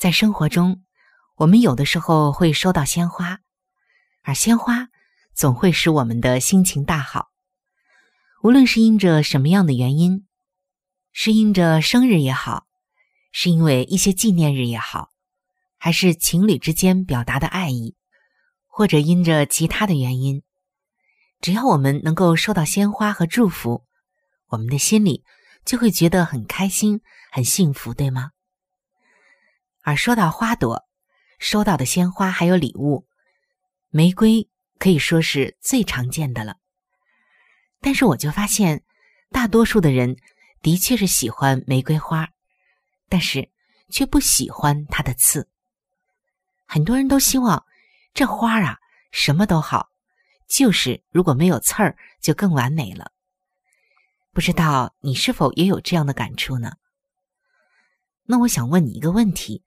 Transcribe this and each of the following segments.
在生活中，我们有的时候会收到鲜花，而鲜花总会使我们的心情大好。无论是因着什么样的原因，是因着生日也好，是因为一些纪念日也好，还是情侣之间表达的爱意，或者因着其他的原因，只要我们能够收到鲜花和祝福，我们的心里。就会觉得很开心、很幸福，对吗？而说到花朵，收到的鲜花还有礼物，玫瑰可以说是最常见的了。但是我就发现，大多数的人的确是喜欢玫瑰花，但是却不喜欢它的刺。很多人都希望这花啊什么都好，就是如果没有刺儿，就更完美了。不知道你是否也有这样的感触呢？那我想问你一个问题：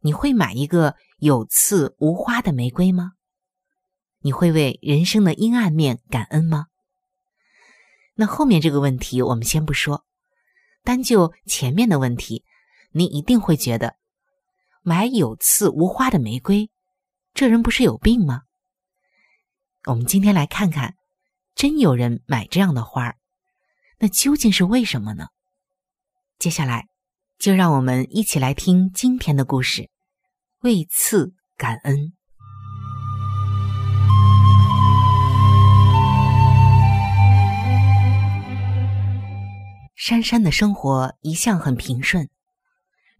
你会买一个有刺无花的玫瑰吗？你会为人生的阴暗面感恩吗？那后面这个问题我们先不说，单就前面的问题，你一定会觉得买有刺无花的玫瑰，这人不是有病吗？我们今天来看看，真有人买这样的花儿。那究竟是为什么呢？接下来，就让我们一起来听今天的故事，为赐感恩。珊珊的生活一向很平顺，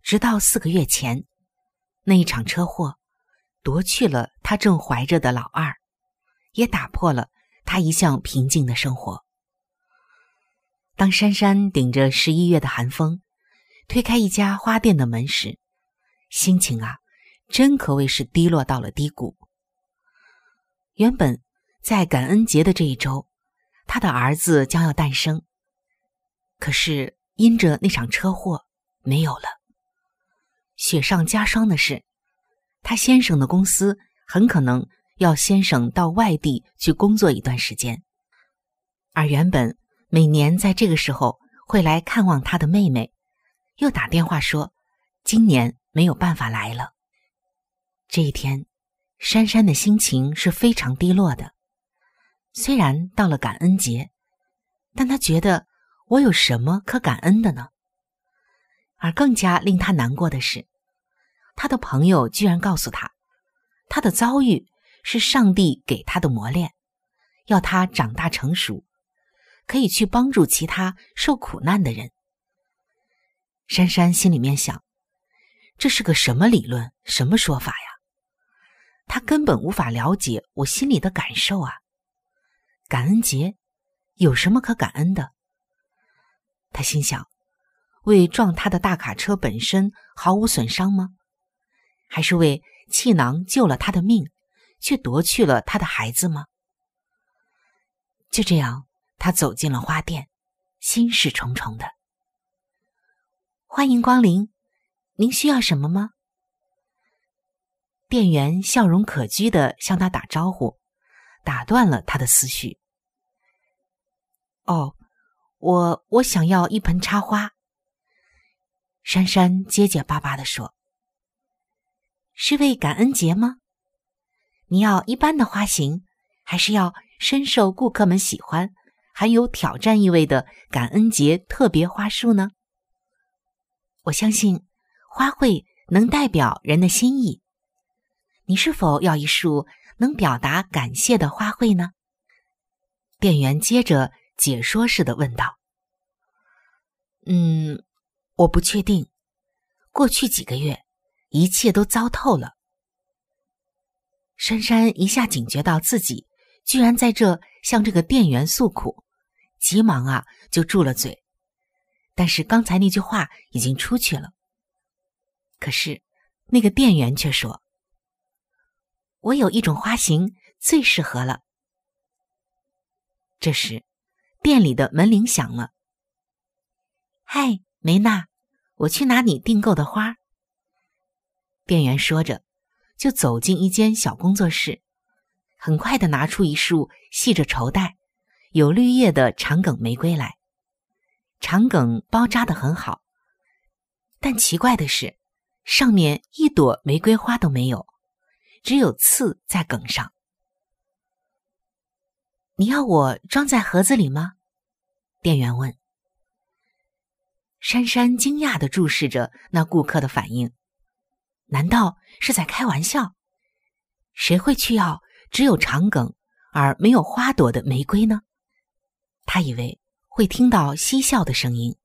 直到四个月前，那一场车祸夺去了她正怀着的老二，也打破了她一向平静的生活。当珊珊顶着十一月的寒风，推开一家花店的门时，心情啊，真可谓是低落到了低谷。原本在感恩节的这一周，他的儿子将要诞生，可是因着那场车祸，没有了。雪上加霜的是，他先生的公司很可能要先生到外地去工作一段时间，而原本。每年在这个时候会来看望他的妹妹，又打电话说今年没有办法来了。这一天，珊珊的心情是非常低落的。虽然到了感恩节，但她觉得我有什么可感恩的呢？而更加令她难过的是，她的朋友居然告诉她，她的遭遇是上帝给她的磨练，要她长大成熟。可以去帮助其他受苦难的人。珊珊心里面想：这是个什么理论，什么说法呀？他根本无法了解我心里的感受啊！感恩节有什么可感恩的？他心想：为撞他的大卡车本身毫无损伤吗？还是为气囊救了他的命，却夺去了他的孩子吗？就这样。他走进了花店，心事重重的。欢迎光临，您需要什么吗？店员笑容可掬的向他打招呼，打断了他的思绪。哦，我我想要一盆插花。珊珊结结巴巴的说：“是为感恩节吗？你要一般的花型，还是要深受顾客们喜欢、含有挑战意味的感恩节特别花束呢？”我相信花卉能代表人的心意。你是否要一束能表达感谢的花卉呢？店员接着解说似的问道：“嗯，我不确定。过去几个月，一切都糟透了。”珊珊一下警觉到自己居然在这向这个店员诉苦，急忙啊就住了嘴。但是刚才那句话已经出去了。可是那个店员却说。我有一种花型最适合了。这时，店里的门铃响了。嗨，梅娜，我去拿你订购的花。店员说着，就走进一间小工作室，很快的拿出一束系着绸带、有绿叶的长梗玫瑰来。长梗包扎的很好，但奇怪的是，上面一朵玫瑰花都没有。只有刺在梗上。你要我装在盒子里吗？店员问。珊珊惊讶的注视着那顾客的反应，难道是在开玩笑？谁会去要只有长梗而没有花朵的玫瑰呢？他以为会听到嬉笑的声音，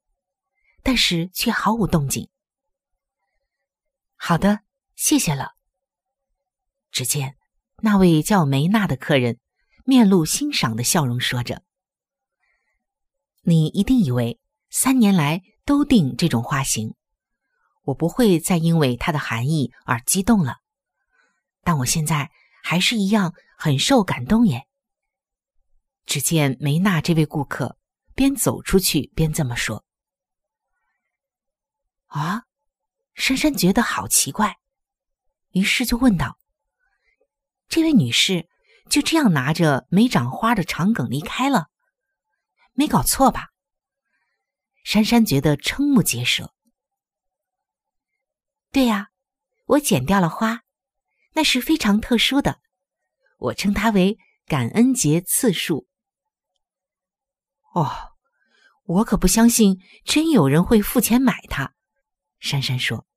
但是却毫无动静。好的，谢谢了。只见那位叫梅娜的客人面露欣赏的笑容，说着：“你一定以为三年来都订这种花型，我不会再因为它的含义而激动了。但我现在还是一样很受感动耶。”只见梅娜这位顾客边走出去边这么说：“啊！”珊珊觉得好奇怪，于是就问道。这位女士就这样拿着没长花的长梗离开了，没搞错吧？珊珊觉得瞠目结舌。对呀，我剪掉了花，那是非常特殊的，我称它为感恩节次数。哦，我可不相信真有人会付钱买它。珊珊说。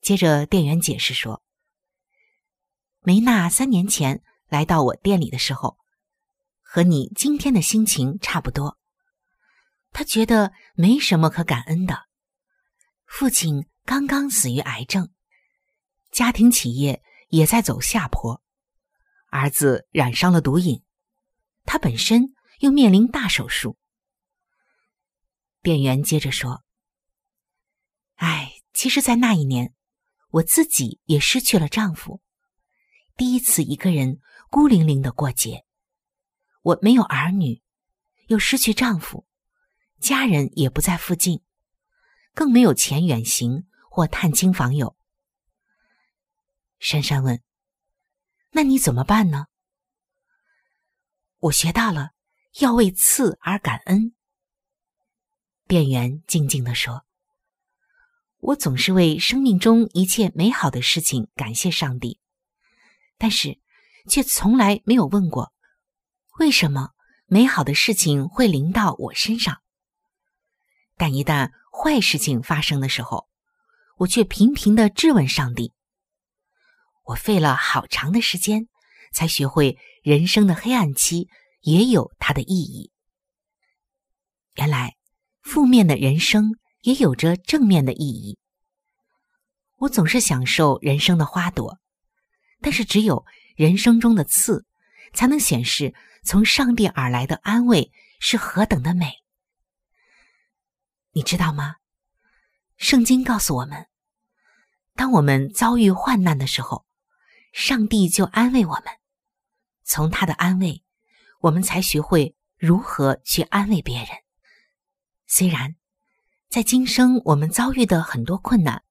接着店员解释说。梅娜三年前来到我店里的时候，和你今天的心情差不多。她觉得没什么可感恩的。父亲刚刚死于癌症，家庭企业也在走下坡，儿子染上了毒瘾，他本身又面临大手术。店员接着说：“哎，其实，在那一年，我自己也失去了丈夫。”第一次一个人孤零零的过节，我没有儿女，又失去丈夫，家人也不在附近，更没有钱远行或探亲访友。珊珊问：“那你怎么办呢？”我学到了要为赐而感恩。店员静静的说：“我总是为生命中一切美好的事情感谢上帝。”但是，却从来没有问过，为什么美好的事情会临到我身上？但一旦坏事情发生的时候，我却频频的质问上帝。我费了好长的时间，才学会人生的黑暗期也有它的意义。原来，负面的人生也有着正面的意义。我总是享受人生的花朵。但是，只有人生中的刺，才能显示从上帝而来的安慰是何等的美。你知道吗？圣经告诉我们，当我们遭遇患难的时候，上帝就安慰我们。从他的安慰，我们才学会如何去安慰别人。虽然在今生我们遭遇的很多困难，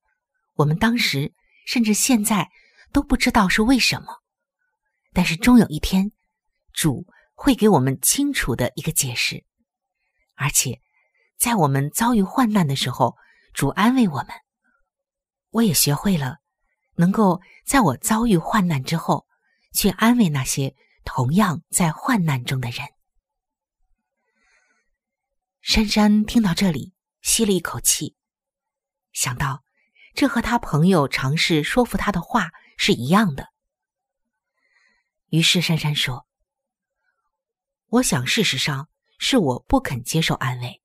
我们当时甚至现在都不知道是为什么。但是终有一天，主会给我们清楚的一个解释，而且在我们遭遇患难的时候，主安慰我们。我也学会了，能够在我遭遇患难之后，去安慰那些同样在患难中的人。珊珊听到这里，吸了一口气，想到这和他朋友尝试说服他的话是一样的。于是珊珊说：“我想，事实上是我不肯接受安慰，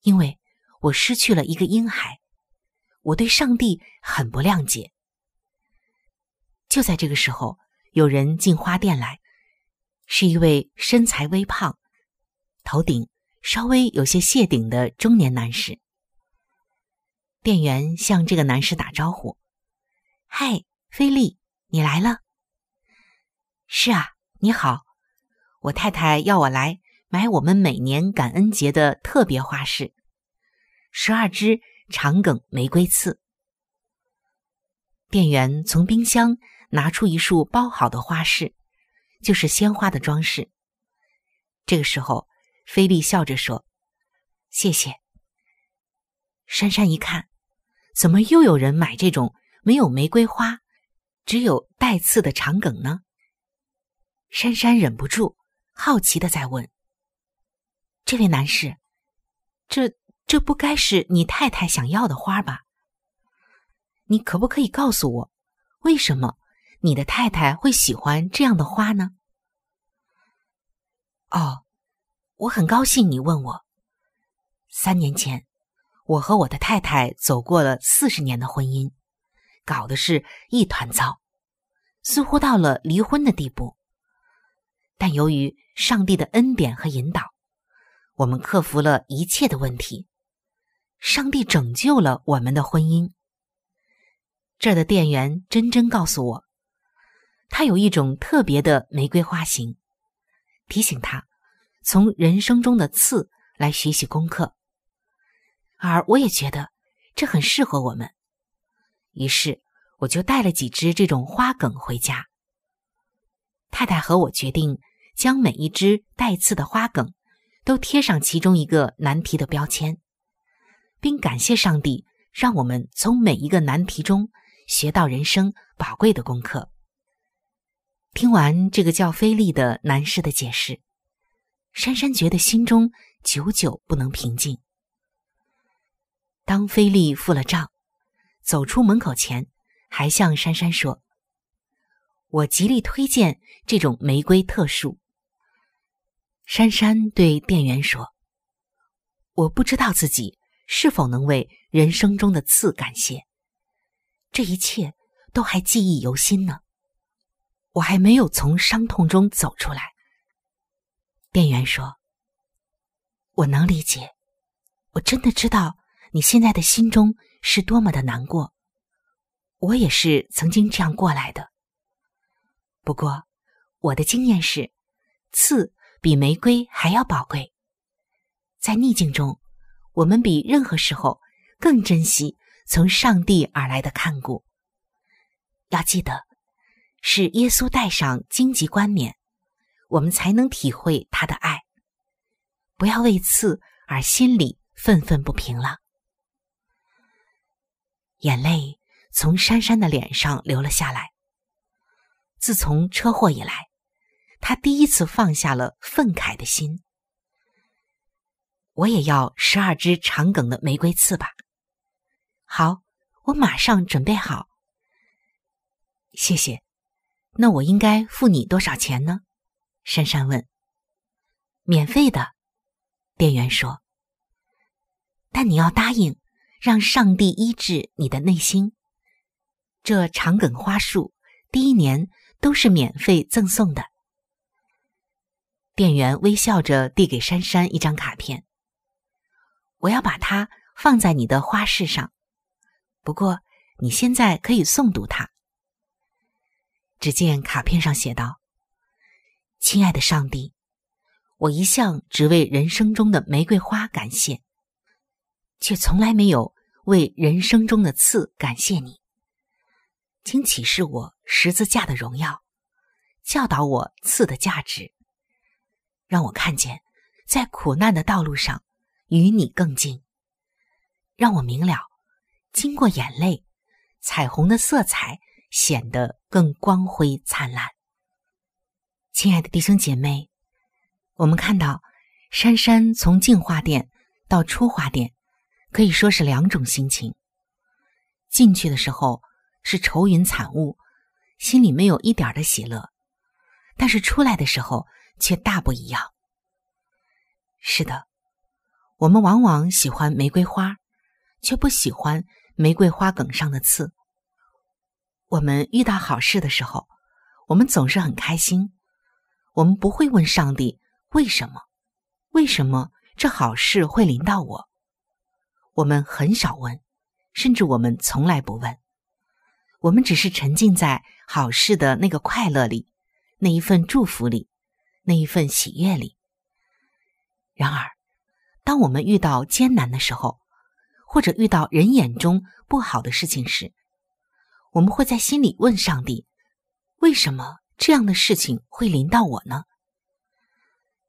因为我失去了一个婴孩，我对上帝很不谅解。”就在这个时候，有人进花店来，是一位身材微胖、头顶。稍微有些谢顶的中年男士，店员向这个男士打招呼：“嗨，菲利，你来了。”“是啊，你好，我太太要我来买我们每年感恩节的特别花饰，十二支长梗玫瑰刺。”店员从冰箱拿出一束包好的花饰，就是鲜花的装饰。这个时候。菲利笑着说：“谢谢。”珊珊一看，怎么又有人买这种没有玫瑰花、只有带刺的长梗呢？珊珊忍不住好奇的在问：“这位男士，这这不该是你太太想要的花吧？你可不可以告诉我，为什么你的太太会喜欢这样的花呢？”哦。我很高兴你问我。三年前，我和我的太太走过了四十年的婚姻，搞的是一团糟，似乎到了离婚的地步。但由于上帝的恩典和引导，我们克服了一切的问题。上帝拯救了我们的婚姻。这儿的店员真真告诉我，他有一种特别的玫瑰花型，提醒他。从人生中的刺来学习功课，而我也觉得这很适合我们，于是我就带了几只这种花梗回家。太太和我决定将每一只带刺的花梗都贴上其中一个难题的标签，并感谢上帝让我们从每一个难题中学到人生宝贵的功课。听完这个叫菲利的男士的解释。珊珊觉得心中久久不能平静。当菲利付了账，走出门口前，还向珊珊说：“我极力推荐这种玫瑰特殊。”珊珊对店员说：“我不知道自己是否能为人生中的刺感谢，这一切都还记忆犹新呢。我还没有从伤痛中走出来。”店员说：“我能理解，我真的知道你现在的心中是多么的难过。我也是曾经这样过来的。不过，我的经验是，刺比玫瑰还要宝贵。在逆境中，我们比任何时候更珍惜从上帝而来的看顾。要记得，是耶稣戴上荆棘冠冕。”我们才能体会他的爱，不要为此而心里愤愤不平了。眼泪从珊珊的脸上流了下来。自从车祸以来，他第一次放下了愤慨的心。我也要十二支长梗的玫瑰刺吧。好，我马上准备好。谢谢。那我应该付你多少钱呢？珊珊问：“免费的。”店员说：“但你要答应，让上帝医治你的内心。这长梗花束第一年都是免费赠送的。”店员微笑着递给珊珊一张卡片：“我要把它放在你的花饰上，不过你现在可以诵读它。”只见卡片上写道。亲爱的上帝，我一向只为人生中的玫瑰花感谢，却从来没有为人生中的刺感谢你。请启示我十字架的荣耀，教导我刺的价值，让我看见在苦难的道路上与你更近，让我明了经过眼泪，彩虹的色彩显得更光辉灿烂。亲爱的弟兄姐妹，我们看到珊珊从进花店到出花店，可以说是两种心情。进去的时候。是愁云惨雾，心里没有一点的喜乐，但是出来的时候却大不一样。是的，我们往往喜欢玫瑰花，却不喜欢玫瑰花梗上的刺。我们遇到好事的时候，我们总是很开心，我们不会问上帝为什么，为什么这好事会临到我？我们很少问，甚至我们从来不问。我们只是沉浸在好事的那个快乐里，那一份祝福里，那一份喜悦里。然而，当我们遇到艰难的时候，或者遇到人眼中不好的事情时，我们会在心里问上帝：为什么这样的事情会临到我呢？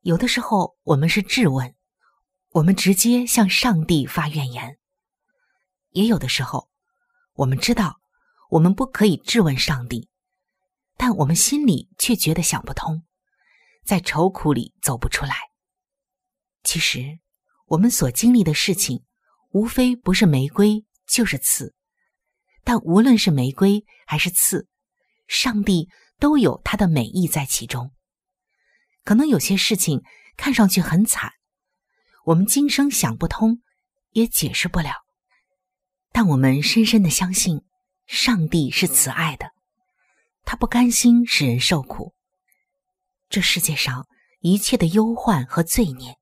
有的时候，我们是质问，我们直接向上帝发怨言；也有的时候，我们知道。我们不可以质问上帝，但我们心里却觉得想不通，在愁苦里走不出来。其实，我们所经历的事情，无非不是玫瑰就是刺，但无论是玫瑰还是刺，上帝都有他的美意在其中。可能有些事情看上去很惨，我们今生想不通，也解释不了，但我们深深的相信。上帝是慈爱的，他不甘心使人受苦。这世界上一切的忧患和罪孽，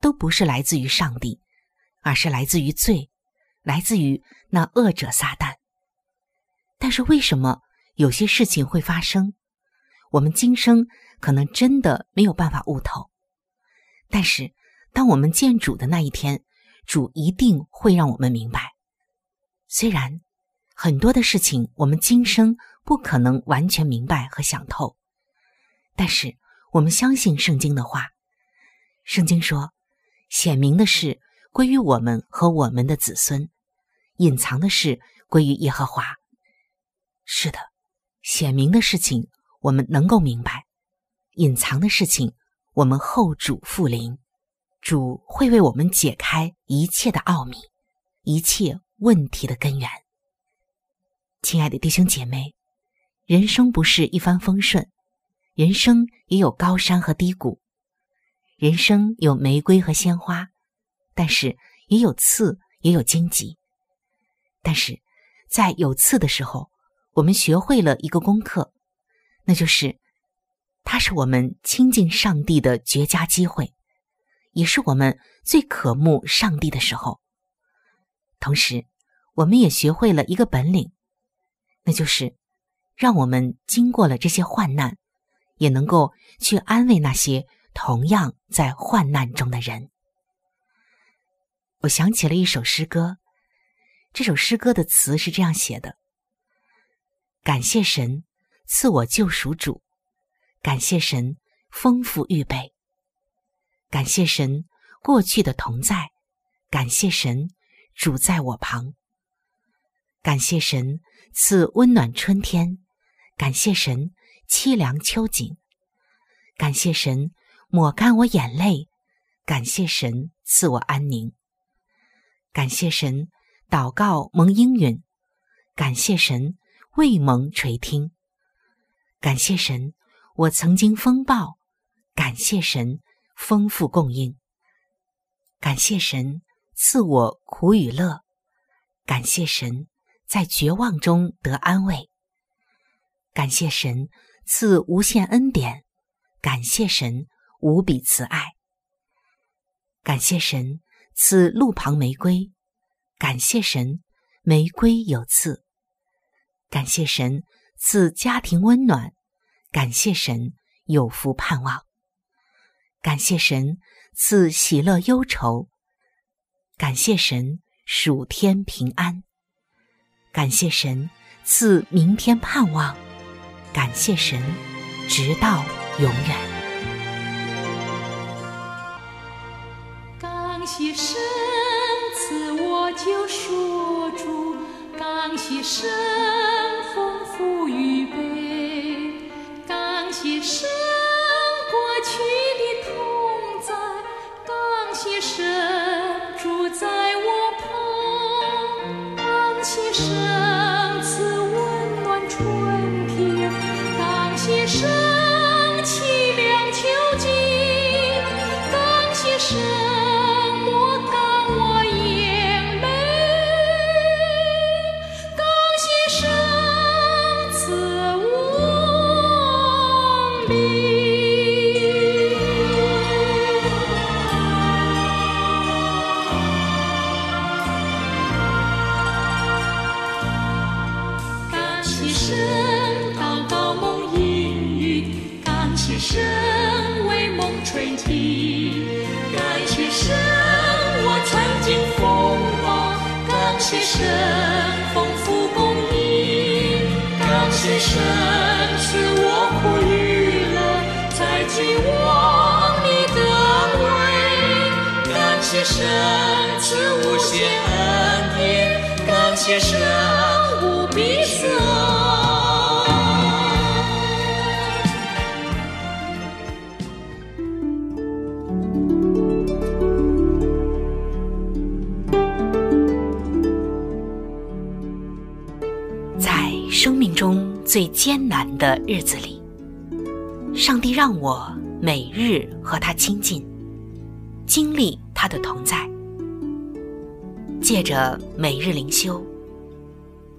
都不是来自于上帝，而是来自于罪，来自于那恶者撒旦。但是为什么有些事情会发生？我们今生可能真的没有办法悟透。但是当我们见主的那一天，主一定会让我们明白。虽然。很多的事情，我们今生不可能完全明白和想透，但是我们相信圣经的话。圣经说：“显明的事归于我们和我们的子孙，隐藏的事归于耶和华。”是的，显明的事情我们能够明白，隐藏的事情我们后主复临，主会为我们解开一切的奥秘，一切问题的根源。亲爱的弟兄姐妹，人生不是一帆风顺，人生也有高山和低谷，人生有玫瑰和鲜花，但是也有刺，也有荆棘。但是在有刺的时候，我们学会了一个功课，那就是，它是我们亲近上帝的绝佳机会，也是我们最渴慕上帝的时候。同时，我们也学会了一个本领。那就是，让我们经过了这些患难，也能够去安慰那些同样在患难中的人。我想起了一首诗歌，这首诗歌的词是这样写的：“感谢神赐我救赎主，感谢神丰富预备，感谢神过去的同在，感谢神主在我旁，感谢神。”赐温暖春天，感谢神；凄凉秋景，感谢神；抹干我眼泪，感谢神；赐我安宁，感谢神；祷告蒙应允，感谢神；未蒙垂听，感谢神；我曾经风暴，感谢神；丰富供应，感谢神；赐我苦与乐，感谢神。在绝望中得安慰，感谢神赐无限恩典，感谢神无比慈爱，感谢神赐路旁玫瑰，感谢神玫瑰有刺，感谢神赐家庭温暖，感谢神有福盼望，感谢神赐喜乐忧愁，感谢神属天平安。感谢神赐明天盼望。感谢神，直到永远。感谢神赐我救赎主，感谢神感典，感谢神无比慈爱。在生命中最艰难的日子里，上帝让我每日和他亲近，经历他的同在。借着每日灵修，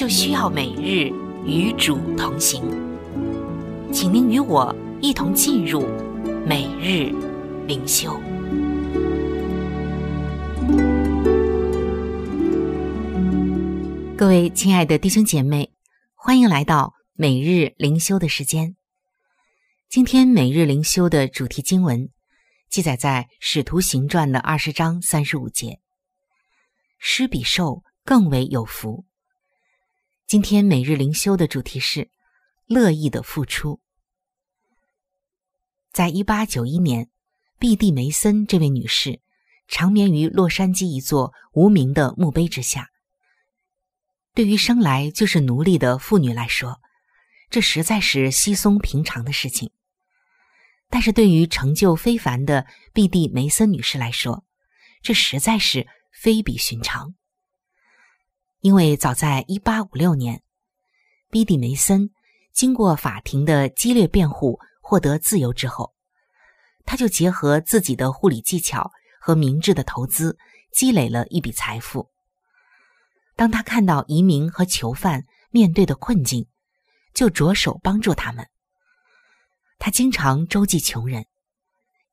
就需要每日与主同行。请您与我一同进入每日灵修。各位亲爱的弟兄姐妹。欢迎来到每日灵修的时间。今天每日灵修的主题经文记载在《使徒行传》的二十章三十五节。施比受更为有福。今天每日灵修的主题是乐意的付出。在一八九一年，毕蒂梅森这位女士长眠于洛杉矶一座无名的墓碑之下。对于生来就是奴隶的妇女来说，这实在是稀松平常的事情。但是对于成就非凡的毕蒂梅森女士来说，这实在是非比寻常。因为早在1856年，比蒂梅森经过法庭的激烈辩护获得自由之后，他就结合自己的护理技巧和明智的投资，积累了一笔财富。当他看到移民和囚犯面对的困境，就着手帮助他们。他经常周济穷人，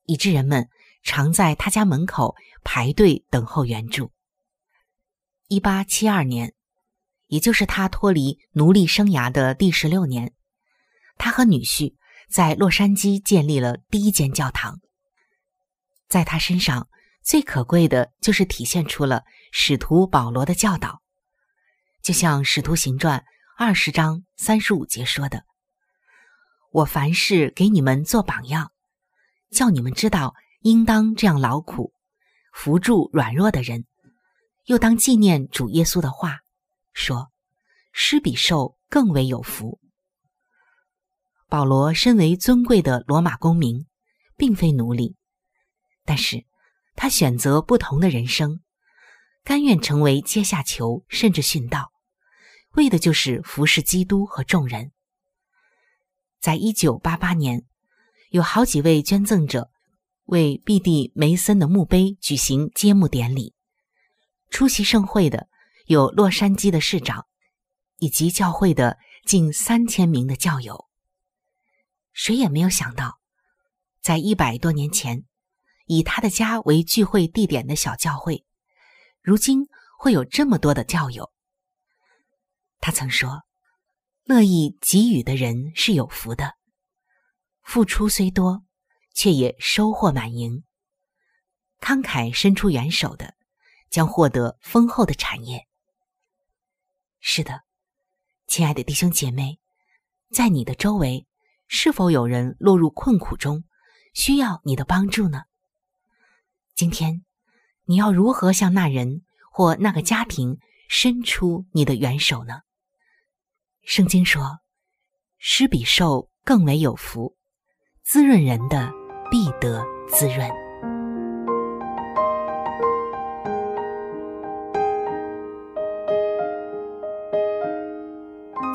以致人们常在他家门口排队等候援助。一八七二年，也就是他脱离奴隶生涯的第十六年，他和女婿在洛杉矶建立了第一间教堂。在他身上最可贵的就是体现出了使徒保罗的教导。就像《使徒行传》二十章三十五节说的：“我凡事给你们做榜样，叫你们知道应当这样劳苦，扶助软弱的人，又当纪念主耶稣的话，说施比受更为有福。”保罗身为尊贵的罗马公民，并非奴隶，但是他选择不同的人生，甘愿成为阶下囚，甚至殉道。为的就是服侍基督和众人。在一九八八年，有好几位捐赠者为毕地梅森的墓碑举行揭幕典礼。出席盛会的有洛杉矶的市长，以及教会的近三千名的教友。谁也没有想到，在一百多年前，以他的家为聚会地点的小教会，如今会有这么多的教友。他曾说：“乐意给予的人是有福的，付出虽多，却也收获满盈。慷慨伸出援手的，将获得丰厚的产业。”是的，亲爱的弟兄姐妹，在你的周围，是否有人落入困苦中，需要你的帮助呢？今天，你要如何向那人或那个家庭伸出你的援手呢？圣经说：“施比受更为有福，滋润人的必得滋润。”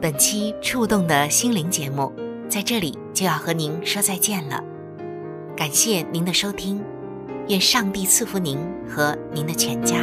本期触动的心灵节目在这里就要和您说再见了，感谢您的收听，愿上帝赐福您和您的全家。